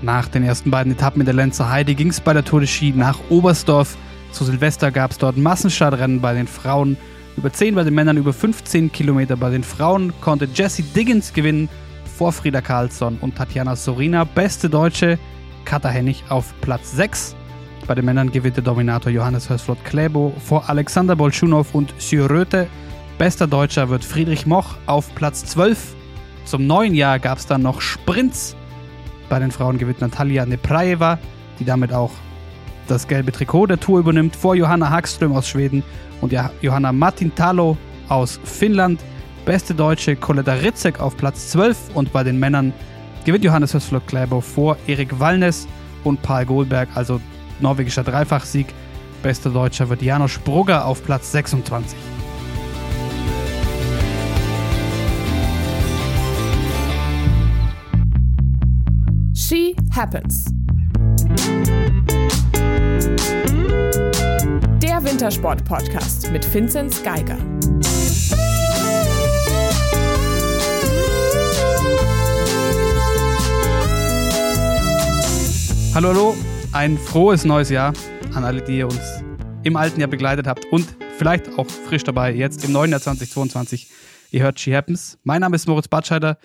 Nach den ersten beiden Etappen in der Lenzer Heide ging es bei der Tour de Ski nach Oberstdorf. Zu Silvester gab es dort Massenstartrennen bei den Frauen. Über 10 bei den Männern, über 15 Kilometer bei den Frauen konnte Jessie Diggins gewinnen vor Frieda Karlsson und Tatjana Sorina. Beste Deutsche, Katha Hennig auf Platz 6. Bei den Männern gewinnt der Dominator Johannes Hörsflot Kläbo vor Alexander Bolschunow und Syröte. Bester Deutscher wird Friedrich Moch auf Platz 12. Zum neuen Jahr gab es dann noch Sprints. Bei den Frauen gewinnt Natalia Neprajeva, die damit auch das gelbe Trikot der Tour übernimmt, vor Johanna Hagström aus Schweden und Johanna Martintalo aus Finnland. Beste Deutsche Coletta Ritzek auf Platz 12 und bei den Männern gewinnt Johannes Hösflot Kläbo vor Erik Wallnes und Paul Goldberg, also norwegischer Dreifachsieg. Bester Deutscher wird Janos Brugger auf Platz 26. Happens. Der Wintersport-Podcast mit Vinzenz Geiger. Hallo, hallo, ein frohes neues Jahr an alle, die ihr uns im alten Jahr begleitet habt und vielleicht auch frisch dabei jetzt im neuen Jahr 2022. Ihr hört She Happens. Mein Name ist Moritz Batscheider.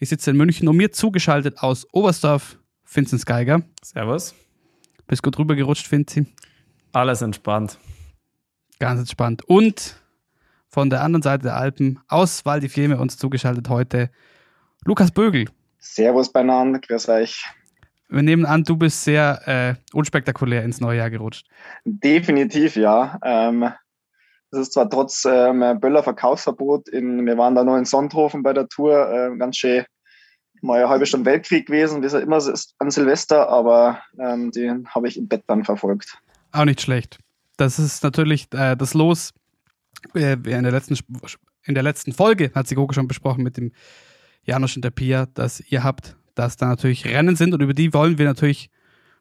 Ich sitze in München und mir zugeschaltet aus Oberstdorf, Vincent Geiger. Servus. Bist gut rübergerutscht, Vinzi? Alles entspannt. Ganz entspannt. Und von der anderen Seite der Alpen aus Val di Fiemme uns zugeschaltet heute Lukas Bögel. Servus beieinander, grüß euch. Wir nehmen an, du bist sehr äh, unspektakulär ins neue Jahr gerutscht. Definitiv, ja. Ähm, das ist zwar trotz ähm, Böller Verkaufsverbot, in, wir waren da noch in Sonthofen bei der Tour, äh, ganz schön mal eine halbe Stunde Weltkrieg gewesen, wie es ja immer ist an Silvester, aber ähm, den habe ich im Bett dann verfolgt. Auch nicht schlecht. Das ist natürlich äh, das Los. Äh, in, der letzten, in der letzten Folge hat Sigogo schon besprochen mit dem Janusz und der Pia, dass ihr habt, dass da natürlich Rennen sind und über die wollen wir natürlich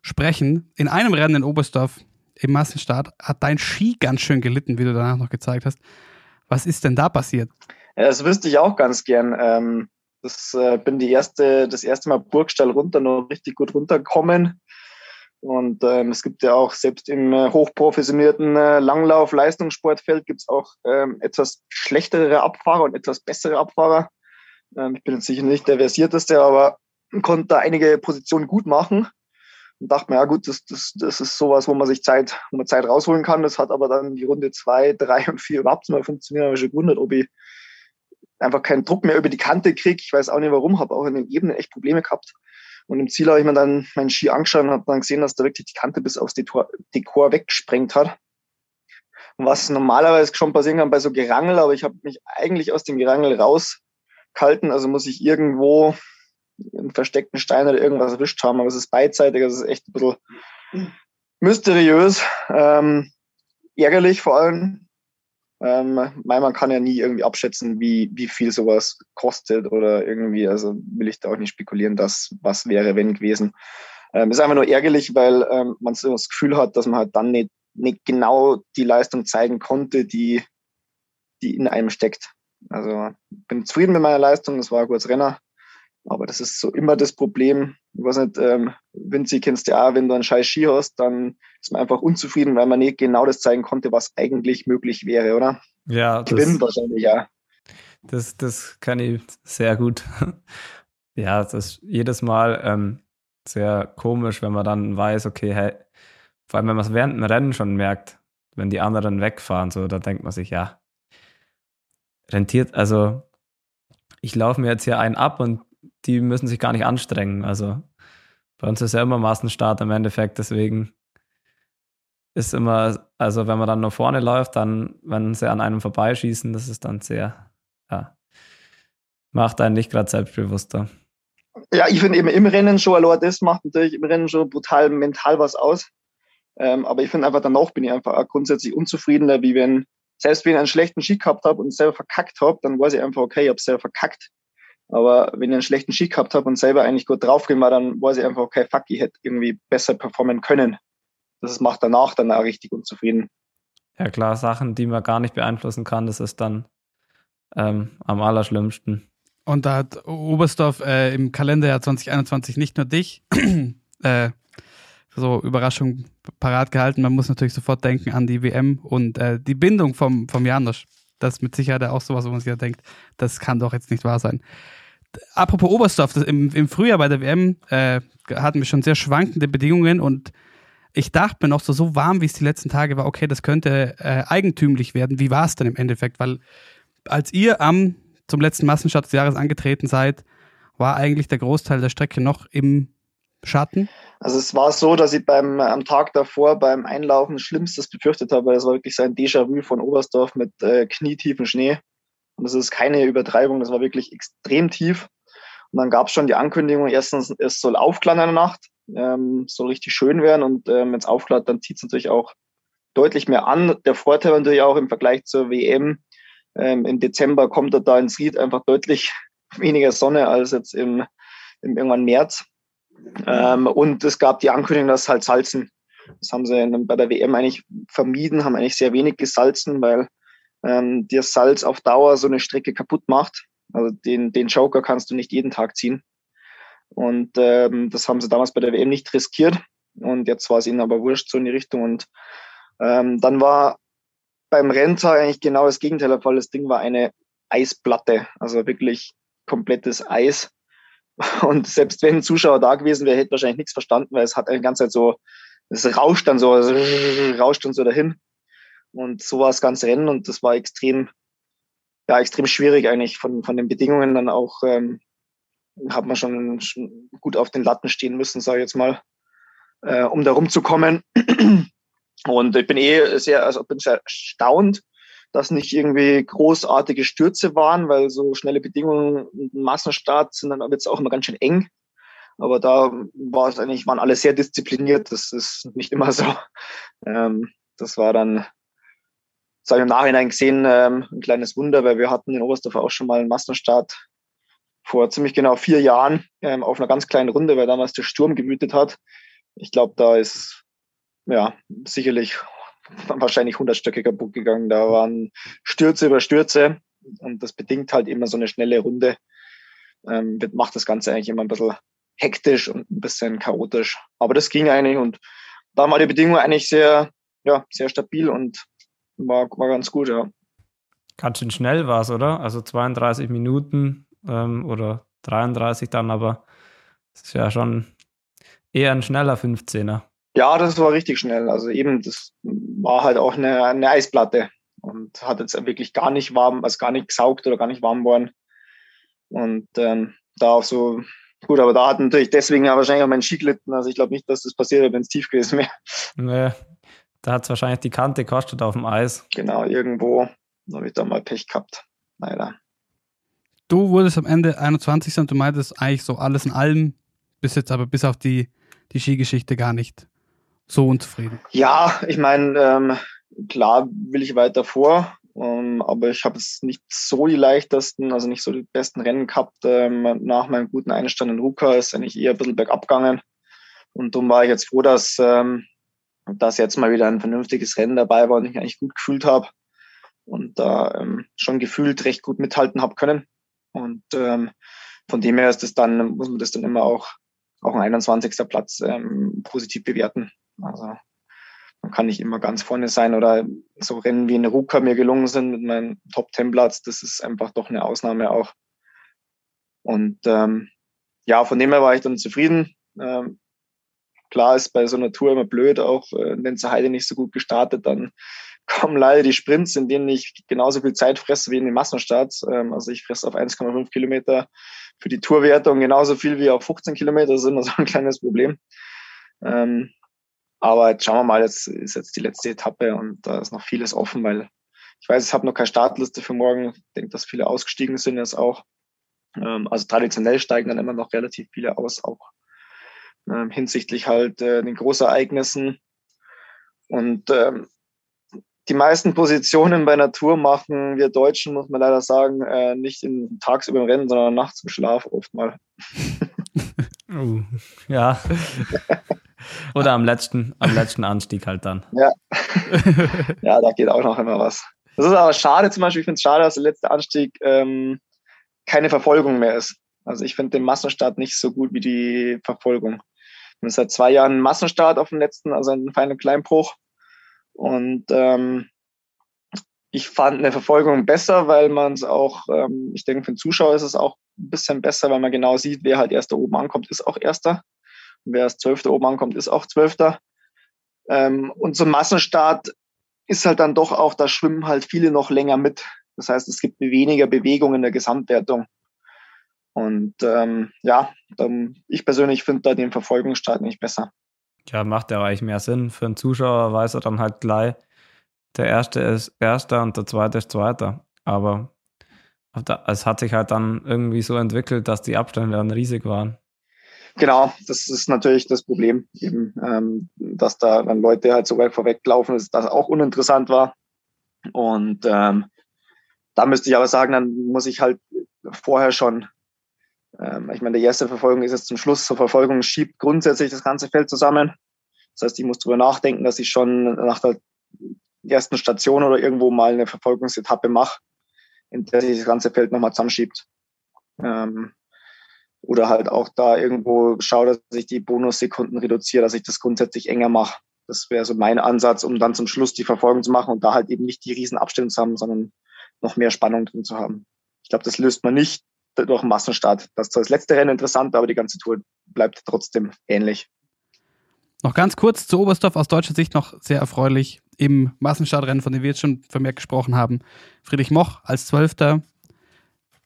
sprechen. In einem Rennen in Oberstdorf im Massenstart hat dein Ski ganz schön gelitten, wie du danach noch gezeigt hast. Was ist denn da passiert? Ja, das wüsste ich auch ganz gern. Ähm, das äh, bin die erste, das erste Mal Burgstall runter, noch richtig gut runtergekommen. Und ähm, es gibt ja auch selbst im äh, hochprofessionierten äh, Langlauf-Leistungssportfeld gibt es auch ähm, etwas schlechtere Abfahrer und etwas bessere Abfahrer. Ähm, ich bin jetzt sicher nicht der versierteste, aber konnte da einige Positionen gut machen und dachte mir, ja gut, das, das, das ist sowas, wo man sich Zeit, wo man Zeit rausholen kann. Das hat aber dann die Runde zwei, drei und vier überhaupt nicht mehr funktioniert. Da habe ich gewundert, ob ich einfach keinen Druck mehr über die Kante kriege. Ich weiß auch nicht warum, habe auch in den Ebenen echt Probleme gehabt. Und im Ziel habe ich mir dann meinen Ski angeschaut und habe dann gesehen, dass da wirklich die Kante bis aufs Dekor, Dekor weggesprengt hat. Was normalerweise schon passieren kann bei so Gerangel, aber ich habe mich eigentlich aus dem Gerangel rausgehalten. Also muss ich irgendwo einen versteckten Stein oder irgendwas erwischt haben, aber es ist beidseitig, also es ist echt ein bisschen mysteriös, ähm, ärgerlich vor allem. Ähm, weil man kann ja nie irgendwie abschätzen, wie, wie viel sowas kostet oder irgendwie, also will ich da auch nicht spekulieren, dass was wäre, wenn gewesen. Ähm, ist einfach nur ärgerlich, weil ähm, man so das Gefühl hat, dass man halt dann nicht, nicht genau die Leistung zeigen konnte, die, die in einem steckt. Also bin zufrieden mit meiner Leistung, das war ein gutes Renner. Aber das ist so immer das Problem. Ich weiß nicht, ähm, Vinci kennst du ja auch, wenn du einen scheiß Ski hast, dann ist man einfach unzufrieden, weil man nicht genau das zeigen konnte, was eigentlich möglich wäre, oder? Ja. Gewinnen wahrscheinlich, ja. Das, das kann ich sehr gut. ja, das ist jedes Mal ähm, sehr komisch, wenn man dann weiß, okay, hey, vor allem wenn man es während dem Rennen schon merkt, wenn die anderen wegfahren, so, da denkt man sich, ja, rentiert, also ich laufe mir jetzt hier einen ab und die müssen sich gar nicht anstrengen. Also bei uns ist ja immer Massenstart im Endeffekt, deswegen ist immer, also wenn man dann nur vorne läuft, dann, wenn sie an einem vorbeischießen, das ist dann sehr, ja, macht einen nicht gerade selbstbewusster. Ja, ich finde eben im Rennen schon, allein das macht natürlich im Rennen schon brutal mental was aus. Ähm, aber ich finde einfach danach bin ich einfach grundsätzlich unzufriedener, wie wenn, selbst wenn ich einen schlechten Ski gehabt habe und selber verkackt habe, dann weiß ich einfach, okay, ich habe selber verkackt. Aber wenn ich einen schlechten Ski gehabt habe und selber eigentlich gut draufgehen war, dann weiß ich einfach, okay, fuck, ich hätte irgendwie besser performen können. Das macht danach dann auch richtig unzufrieden. Ja klar, Sachen, die man gar nicht beeinflussen kann, das ist dann ähm, am allerschlimmsten. Und da hat Oberstdorf äh, im Kalenderjahr 2021 nicht nur dich äh, so Überraschung parat gehalten. Man muss natürlich sofort denken an die WM und äh, die Bindung vom, vom Janosch. Das ist mit Sicherheit auch sowas, wo man sich ja denkt, das kann doch jetzt nicht wahr sein. Apropos Oberstdorf, das im, im Frühjahr bei der WM äh, hatten wir schon sehr schwankende Bedingungen und ich dachte mir noch so, so warm wie es die letzten Tage war, okay, das könnte äh, eigentümlich werden. Wie war es denn im Endeffekt? Weil als ihr am zum letzten Massenstart des Jahres angetreten seid, war eigentlich der Großteil der Strecke noch im Schatten? Also es war so, dass ich beim am Tag davor beim Einlaufen Schlimmstes befürchtet habe, weil es war wirklich so ein Déjà-vu von Oberstdorf mit äh, knietiefen Schnee. Und das ist keine Übertreibung, das war wirklich extrem tief. Und dann gab es schon die Ankündigung, erstens, es soll aufklaren in der Nacht, ähm, soll richtig schön werden und ähm, wenn es aufklart, dann zieht es natürlich auch deutlich mehr an. Der Vorteil natürlich auch im Vergleich zur WM, ähm, im Dezember kommt er da ins Ried einfach deutlich weniger Sonne als jetzt im, im irgendwann März. Ähm, und es gab die Ankündigung, dass halt salzen. Das haben sie bei der WM eigentlich vermieden, haben eigentlich sehr wenig gesalzen, weil ähm, dir Salz auf Dauer so eine Strecke kaputt macht. Also den, den Joker kannst du nicht jeden Tag ziehen. Und ähm, das haben sie damals bei der WM nicht riskiert. Und jetzt war es ihnen aber wurscht, so in die Richtung. Und ähm, dann war beim Renntag eigentlich genau das Gegenteil der Fall. Das Ding war eine Eisplatte, also wirklich komplettes Eis. Und selbst wenn ein Zuschauer da gewesen wäre, hätte wahrscheinlich nichts verstanden, weil es hat eine ganze Zeit so, es rauscht dann so, also rauscht dann so dahin. Und so war das ganze Rennen und das war extrem, ja, extrem schwierig eigentlich von, von den Bedingungen dann auch, ähm, hat man schon, schon gut auf den Latten stehen müssen, sage ich jetzt mal, äh, um da rumzukommen. Und ich bin eh sehr, also bin sehr erstaunt, dass nicht irgendwie großartige Stürze waren, weil so schnelle Bedingungen und Massenstart sind dann jetzt auch immer ganz schön eng. Aber da war es eigentlich, waren alle sehr diszipliniert. Das ist nicht immer so. Ähm, das war dann, das habe ich im Nachhinein gesehen, ähm, ein kleines Wunder, weil wir hatten in Oberstdorf auch schon mal einen Massenstart vor ziemlich genau vier Jahren ähm, auf einer ganz kleinen Runde, weil damals der Sturm gewütet hat. Ich glaube, da ist ja sicherlich wahrscheinlich 100 Stöcke kaputt gegangen. Da waren Stürze über Stürze und das bedingt halt immer so eine schnelle Runde. Ähm, macht das Ganze eigentlich immer ein bisschen hektisch und ein bisschen chaotisch. Aber das ging eigentlich und da war die Bedingung eigentlich sehr, ja, sehr stabil und war, war ganz gut, ja. Ganz schön schnell war es, oder? Also 32 Minuten ähm, oder 33 dann, aber es ist ja schon eher ein schneller 15er. Ja, das war richtig schnell. Also eben, das war halt auch eine, eine Eisplatte und hat jetzt wirklich gar nicht warm, also gar nicht gesaugt oder gar nicht warm worden. Und ähm, da auch so, gut, aber da hat natürlich deswegen ja wahrscheinlich auch mein Ski gelitten. Also ich glaube nicht, dass das passiert wenn es tief gewesen wäre. Nee, da hat es wahrscheinlich die Kante gekostet auf dem Eis. Genau, irgendwo habe ich da mal Pech gehabt. Leider. Du wurdest am Ende 21. und du meintest eigentlich so alles in allem, bis jetzt aber bis auf die, die Skigeschichte gar nicht so unzufrieden? Ja, ich meine, ähm, klar will ich weiter vor, ähm, aber ich habe es nicht so die leichtesten, also nicht so die besten Rennen gehabt. Ähm, nach meinem guten Einstand in Ruka ist eigentlich eher ein bisschen bergab gegangen. Und darum war ich jetzt froh, dass, ähm, dass jetzt mal wieder ein vernünftiges Rennen dabei war und ich mich eigentlich gut gefühlt habe und da ähm, schon gefühlt recht gut mithalten habe können. Und ähm, von dem her ist das dann, muss man das dann immer auch, auch ein 21. Platz ähm, positiv bewerten. Also man kann nicht immer ganz vorne sein oder so Rennen wie in Ruka mir gelungen sind mit meinem Top Ten Platz, das ist einfach doch eine Ausnahme auch. Und ähm, ja, von dem her war ich dann zufrieden. Ähm, klar ist bei so einer Tour immer blöd, auch äh, wenn zur Heide nicht so gut gestartet, dann kommen leider die Sprints, in denen ich genauso viel Zeit fresse wie in den Massenstarts. Ähm, also ich fresse auf 1,5 Kilometer für die Tourwertung genauso viel wie auf 15 Kilometer. Das ist immer so ein kleines Problem. Ähm, aber jetzt schauen wir mal, jetzt ist jetzt die letzte Etappe und da ist noch vieles offen, weil ich weiß, ich habe noch keine Startliste für morgen. Ich denke, dass viele ausgestiegen sind jetzt auch. Ähm, also traditionell steigen dann immer noch relativ viele aus, auch ähm, hinsichtlich halt äh, den Großereignissen. Und ähm, die meisten Positionen bei Natur machen wir Deutschen, muss man leider sagen, äh, nicht in, tagsüber im Rennen, sondern nachts im Schlaf oft mal. uh, ja. Oder am letzten, am letzten Anstieg halt dann. Ja. ja, da geht auch noch immer was. Das ist aber schade zum Beispiel, ich finde es schade, dass der letzte Anstieg ähm, keine Verfolgung mehr ist. Also ich finde den Massenstart nicht so gut wie die Verfolgung. Und seit zwei Jahren Massenstart auf dem letzten, also einen feinen Kleinbruch. Und ähm, ich fand eine Verfolgung besser, weil man es auch, ähm, ich denke, für den Zuschauer ist es auch ein bisschen besser, weil man genau sieht, wer halt erster oben ankommt, ist auch erster. Wer als Zwölfter oben ankommt, ist auch Zwölfter. Ähm, und zum Massenstart ist halt dann doch auch, da schwimmen halt viele noch länger mit. Das heißt, es gibt weniger Bewegung in der Gesamtwertung. Und ähm, ja, dann, ich persönlich finde da den Verfolgungsstart nicht besser. Ja, macht ja eigentlich mehr Sinn. Für einen Zuschauer weiß er dann halt gleich, der erste ist erster und der zweite ist zweiter. Aber es hat sich halt dann irgendwie so entwickelt, dass die Abstände dann riesig waren. Genau, das ist natürlich das Problem, eben, ähm, dass da dann Leute halt so weit vorweglaufen, dass das auch uninteressant war. Und ähm, da müsste ich aber sagen, dann muss ich halt vorher schon, ähm, ich meine, die erste Verfolgung ist jetzt zum Schluss zur Verfolgung, schiebt grundsätzlich das ganze Feld zusammen. Das heißt, ich muss darüber nachdenken, dass ich schon nach der ersten Station oder irgendwo mal eine Verfolgungsetappe mache, in der sich das ganze Feld nochmal zusammenschiebt. Ähm, oder halt auch da irgendwo schaue, dass ich die Bonussekunden reduziere, dass ich das grundsätzlich enger mache. Das wäre so mein Ansatz, um dann zum Schluss die Verfolgung zu machen und da halt eben nicht die riesen Abstände zu haben, sondern noch mehr Spannung drin zu haben. Ich glaube, das löst man nicht durch einen Massenstart. Das ist das letzte Rennen interessant, aber die ganze Tour bleibt trotzdem ähnlich. Noch ganz kurz zu Oberstdorf aus deutscher Sicht noch sehr erfreulich im Massenstartrennen, von dem wir jetzt schon vermehrt gesprochen haben. Friedrich Moch als Zwölfter,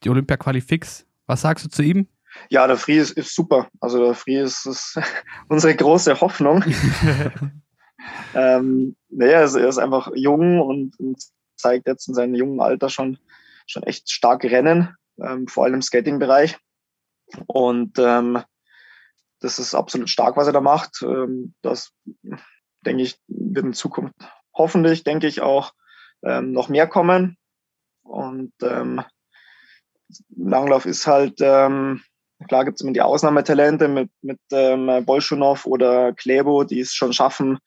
die Olympia-Quali fix. Was sagst du zu ihm? Ja, der Free ist, ist super. Also der Free ist, ist unsere große Hoffnung. ähm, naja, er ist einfach jung und, zeigt jetzt in seinem jungen Alter schon, schon echt stark Rennen, ähm, vor allem im Skating-Bereich. Und ähm, das ist absolut stark, was er da macht. Ähm, das, denke ich, wird in Zukunft hoffentlich, denke ich, auch ähm, noch mehr kommen. Und ähm, Langlauf ist halt, ähm, klar gibt es immer die Ausnahmetalente mit, mit ähm, Bolschunow oder Klebo, die es schon schaffen,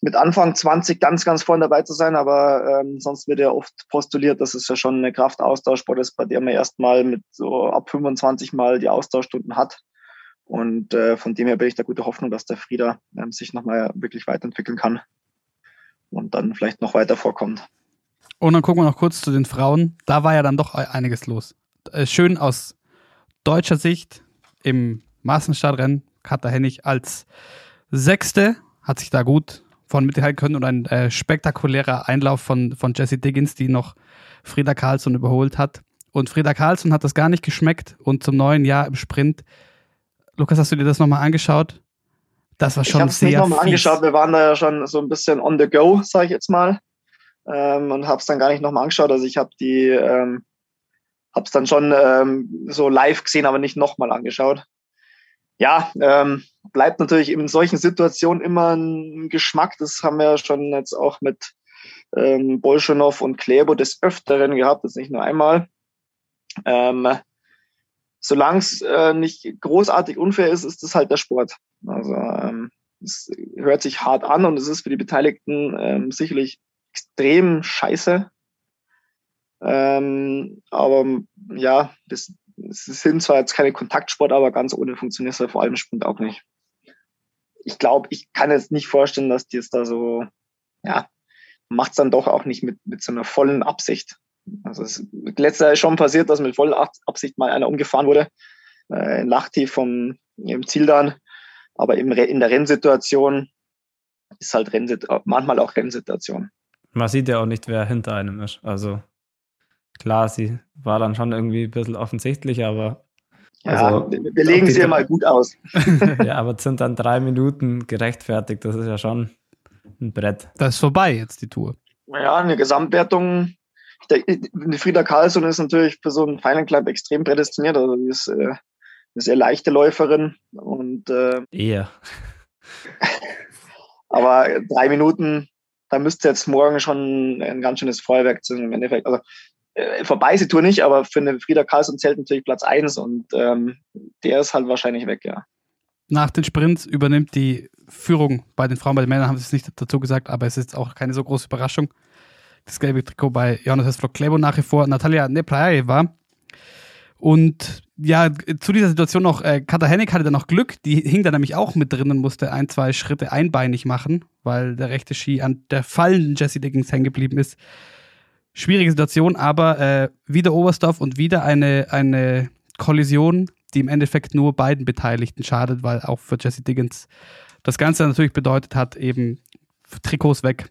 mit Anfang 20 ganz, ganz vorne dabei zu sein, aber ähm, sonst wird ja oft postuliert, dass es ja schon eine Kraftaustauschsport ist, bei der man erstmal mit so ab 25 Mal die Austauschstunden hat. Und äh, von dem her bin ich da gute Hoffnung, dass der Frieda ähm, sich nochmal wirklich weiterentwickeln kann und dann vielleicht noch weiter vorkommt. Und dann gucken wir noch kurz zu den Frauen. Da war ja dann doch einiges los. Äh, schön aus deutscher Sicht im Maßenstartrennen. Katha Hennig als Sechste hat sich da gut von mithalten können und ein äh, spektakulärer Einlauf von, von Jesse Diggins, die noch Frieda Carlsson überholt hat. Und Frieda Carlsson hat das gar nicht geschmeckt und zum neuen Jahr im Sprint. Lukas, hast du dir das nochmal angeschaut? Das war schon ich sehr. Ich habe es nochmal angeschaut. Wir waren da ja schon so ein bisschen on the go, sage ich jetzt mal, ähm, und habe es dann gar nicht nochmal angeschaut. Also ich habe die, ähm, habe es dann schon ähm, so live gesehen, aber nicht nochmal angeschaut. Ja, ähm, bleibt natürlich in solchen Situationen immer ein Geschmack. Das haben wir schon jetzt auch mit ähm, Bolschunow und Klebo des Öfteren gehabt, das nicht nur einmal. Ähm, solange es äh, nicht großartig unfair ist, ist es halt der Sport. Also ähm, es hört sich hart an und es ist für die Beteiligten ähm, sicherlich extrem scheiße. Ähm, aber ja, das, es sind zwar jetzt keine Kontaktsport, aber ganz ohne funktioniert es ja vor allem Sprint auch nicht. Ich glaube, ich kann jetzt nicht vorstellen, dass die jetzt da so, ja, macht es dann doch auch nicht mit, mit so einer vollen Absicht. Also es ist letztes Jahr schon passiert, dass mit voller Absicht mal einer umgefahren wurde, äh, in Lachti vom im Ziel dann. Aber im, in der Rennsituation ist halt Rennsit manchmal auch Rennsituation. Man sieht ja auch nicht, wer hinter einem ist. Also klar, sie war dann schon irgendwie ein bisschen offensichtlich, aber. Ja, also, wir legen sie ja mal gut aus. ja, aber sind dann drei Minuten gerechtfertigt. Das ist ja schon ein Brett. Das ist vorbei jetzt, die Tour. Ja, eine Gesamtwertung. Die Frieda Karlsson ist natürlich für so einen Final Club extrem prädestiniert. Also, die ist äh, eine sehr leichte Läuferin und äh, eher. aber drei Minuten, da müsste jetzt morgen schon ein ganz schönes Feuerwerk sein im Endeffekt. Also äh, vorbei sie Tour nicht, aber für eine Frieda Karlsson zählt natürlich Platz eins und ähm, der ist halt wahrscheinlich weg, ja. Nach den Sprints übernimmt die Führung bei den Frauen, bei den Männern haben sie es nicht dazu gesagt, aber es ist auch keine so große Überraschung. Das gelbe Trikot bei Jonas Hesflock Klebo nach wie vor Natalia Neplaeva Und ja, zu dieser Situation noch, äh, Katha Hennig hatte dann noch Glück, die hing da nämlich auch mit drin und musste ein, zwei Schritte einbeinig machen, weil der rechte Ski an der fallenden Jesse Dickens hängen geblieben ist. Schwierige Situation, aber äh, wieder Oberstdorf und wieder eine, eine Kollision, die im Endeffekt nur beiden Beteiligten schadet, weil auch für Jesse Diggins das Ganze natürlich bedeutet hat, eben Trikots weg,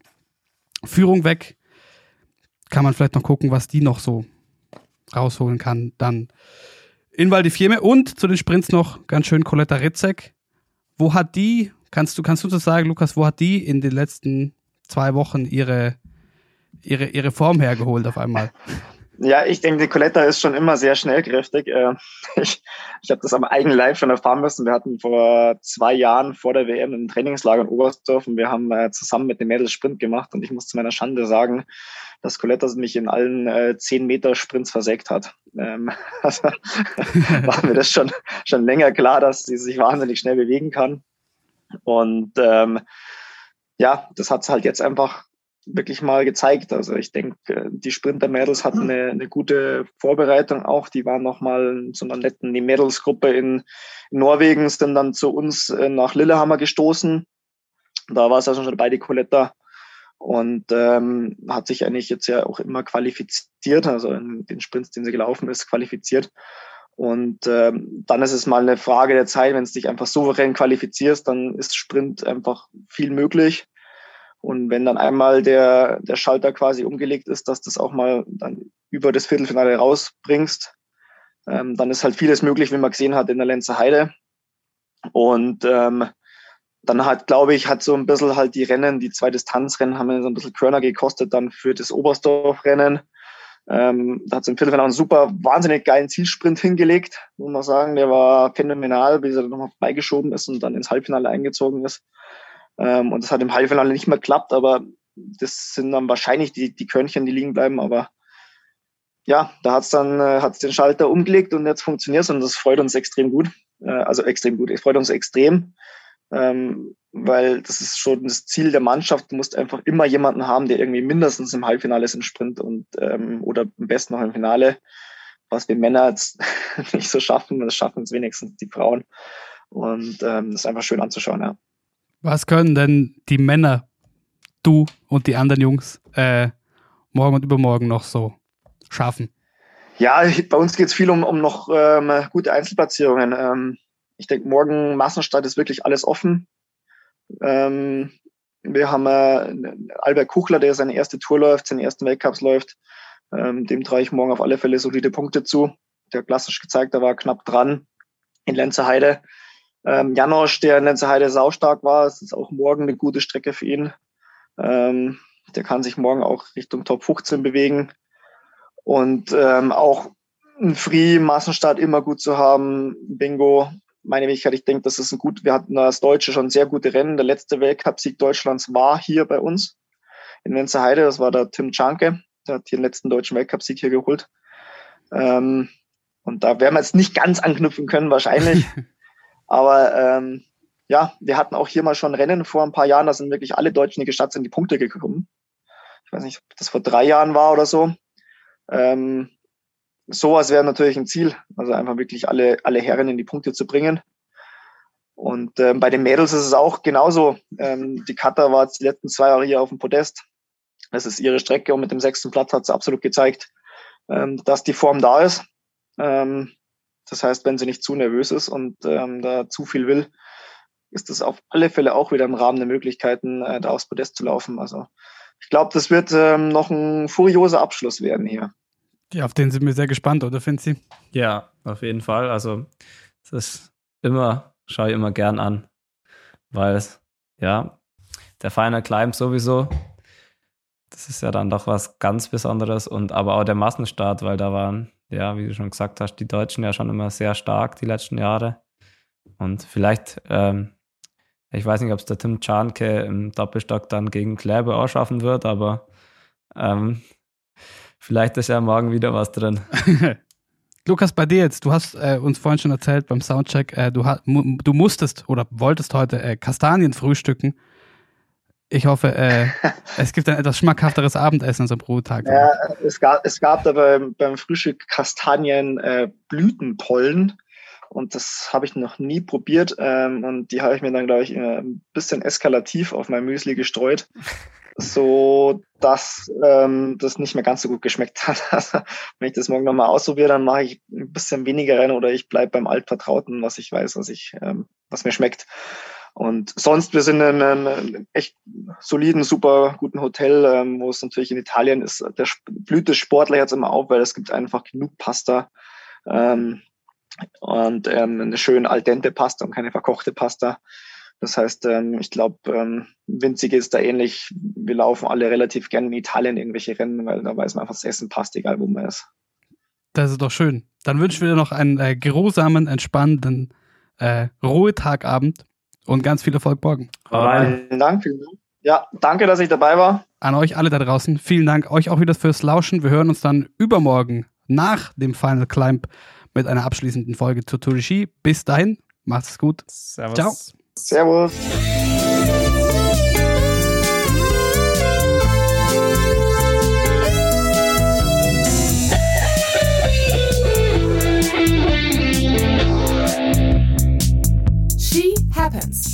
Führung weg. Kann man vielleicht noch gucken, was die noch so rausholen kann. Dann in Val di Fiemme und zu den Sprints noch ganz schön Coletta Ritzek. Wo hat die, kannst du, kannst du das sagen, Lukas, wo hat die in den letzten zwei Wochen ihre, ihre, ihre Form hergeholt auf einmal? Ja, ich denke, die Coletta ist schon immer sehr schnellkräftig. Äh, ich, ich habe das am eigenen Leib schon erfahren müssen. Wir hatten vor zwei Jahren vor der WM ein Trainingslager in Oberstdorf und wir haben äh, zusammen mit den Mädels Sprint gemacht und ich muss zu meiner Schande sagen, dass Coletta mich in allen äh, 10 Meter Sprints versägt hat. Ähm, also war mir das schon, schon länger klar, dass sie sich wahnsinnig schnell bewegen kann. Und ähm, ja, das hat es halt jetzt einfach wirklich mal gezeigt. Also ich denke, die Sprinter-Mädels hatten eine, eine, gute Vorbereitung auch. Die waren nochmal in so einer netten, die Mädelsgruppe in, in Norwegen sind dann zu uns äh, nach Lillehammer gestoßen. Da war es also schon bei die Coletta und ähm, hat sich eigentlich jetzt ja auch immer qualifiziert, also in den Sprints, den sie gelaufen ist, qualifiziert. Und ähm, dann ist es mal eine Frage der Zeit, wenn du dich einfach souverän qualifizierst, dann ist Sprint einfach viel möglich. Und wenn dann einmal der, der Schalter quasi umgelegt ist, dass das auch mal dann über das Viertelfinale rausbringst, ähm, dann ist halt vieles möglich, wie man gesehen hat in der Lenzer Heide. Und ähm, dann hat, glaube ich, hat so ein bisschen halt die Rennen, die zwei Distanzrennen haben so ein bisschen Körner gekostet dann für das Oberstdorf-Rennen. Ähm, da hat es im Viertelfinale einen super, wahnsinnig geilen Zielsprint hingelegt, muss man sagen. Der war phänomenal, bis er nochmal beigeschoben ist und dann ins Halbfinale eingezogen ist. Ähm, und das hat im Halbfinale nicht mehr geklappt, aber das sind dann wahrscheinlich die, die Körnchen, die liegen bleiben. Aber ja, da hat's dann äh, hat's den Schalter umgelegt und jetzt funktioniert es und das freut uns extrem gut. Äh, also extrem gut. Es freut uns extrem, ähm, weil das ist schon das Ziel der Mannschaft. Du musst einfach immer jemanden haben, der irgendwie mindestens im Halbfinale ist im Sprint und ähm, oder am besten noch im Finale. Was wir Männer jetzt nicht so schaffen, das schaffen es wenigstens die Frauen. Und ähm, das ist einfach schön anzuschauen, ja. Was können denn die Männer, du und die anderen Jungs, äh, morgen und übermorgen noch so schaffen? Ja, bei uns geht es viel um, um noch ähm, gute Einzelplatzierungen. Ähm, ich denke, morgen Massenstart ist wirklich alles offen. Ähm, wir haben äh, Albert Kuchler, der seine erste Tour läuft, seine ersten Weltcups läuft. Ähm, dem traue ich morgen auf alle Fälle solide Punkte zu. Der klassisch gezeigt, er war knapp dran in Lenzerheide. Ähm, Janosch, der in Lenzerheide saustark war, es ist auch morgen eine gute Strecke für ihn. Ähm, der kann sich morgen auch Richtung Top 15 bewegen. Und ähm, auch ein Free Massenstart immer gut zu haben. Bingo, meine Wenigkeit, ich denke, das ist ein gut. Wir hatten als Deutsche schon sehr gute Rennen. Der letzte Weltcup-Sieg Deutschlands war hier bei uns in Lenzerheide. Das war der Tim Czanke. Der hat hier den letzten deutschen Weltcup-Sieg hier geholt. Ähm, und da werden wir jetzt nicht ganz anknüpfen können, wahrscheinlich. Aber ähm, ja, wir hatten auch hier mal schon Rennen vor ein paar Jahren, da sind wirklich alle Deutschen, die gestartet sind, die Punkte gekommen. Ich weiß nicht, ob das vor drei Jahren war oder so. Ähm, sowas wäre natürlich ein Ziel, also einfach wirklich alle, alle Herren in die Punkte zu bringen. Und ähm, bei den Mädels ist es auch genauso. Ähm, die Kata war jetzt die letzten zwei Jahre hier auf dem Podest. Das ist ihre Strecke und mit dem sechsten Platz hat sie absolut gezeigt, ähm, dass die Form da ist. Ähm, das heißt, wenn sie nicht zu nervös ist und ähm, da zu viel will, ist das auf alle Fälle auch wieder im Rahmen der Möglichkeiten, äh, da aufs Podest zu laufen. Also ich glaube, das wird ähm, noch ein furioser Abschluss werden hier. Ja, auf den sind wir sehr gespannt, oder Finzi? Ja, auf jeden Fall. Also es ist immer, schaue ich immer gern an, weil es, ja, der Final Climb sowieso, das ist ja dann doch was ganz Besonderes und aber auch der Massenstart, weil da waren ja, wie du schon gesagt hast, die Deutschen ja schon immer sehr stark die letzten Jahre. Und vielleicht, ähm, ich weiß nicht, ob es der Tim Czarnke im Doppelstock dann gegen Kläbe auch schaffen wird, aber ähm, vielleicht ist ja morgen wieder was drin. Lukas, bei dir jetzt, du hast äh, uns vorhin schon erzählt beim Soundcheck, äh, du, du musstest oder wolltest heute äh, Kastanien frühstücken. Ich hoffe, äh, es gibt ein etwas schmackhafteres Abendessen so am Ruhetag. Ja, es gab, es gab da beim, beim Frühstück Kastanien äh, Blütenpollen und das habe ich noch nie probiert ähm, und die habe ich mir dann, glaube ich, ein bisschen eskalativ auf mein Müsli gestreut, so dass ähm, das nicht mehr ganz so gut geschmeckt hat. Also, wenn ich das morgen nochmal ausprobiere, dann mache ich ein bisschen weniger rein oder ich bleibe beim Altvertrauten, was ich weiß, was ich, ähm, was mir schmeckt. Und sonst, wir sind in einem echt soliden, super guten Hotel, ähm, wo es natürlich in Italien ist, der blüht des Sportler jetzt immer auf, weil es gibt einfach genug Pasta ähm, und ähm, eine schön al dente Pasta und keine verkochte Pasta. Das heißt, ähm, ich glaube, ähm, Winzig ist da ähnlich. Wir laufen alle relativ gerne in Italien irgendwelche Rennen, weil da weiß man einfach, das Essen passt, egal wo man ist. Das ist doch schön. Dann wünschen wir dir noch einen äh, geruhsamen, entspannenden äh, Ruhetagabend und ganz viel Erfolg morgen. Vielen Dank, vielen Dank. Ja, danke, dass ich dabei war. An euch alle da draußen. Vielen Dank euch auch wieder fürs Lauschen. Wir hören uns dann übermorgen nach dem Final Climb mit einer abschließenden Folge zur Tour de Ski. Bis dahin, macht's gut. Servus. Ciao. Servus. Presents.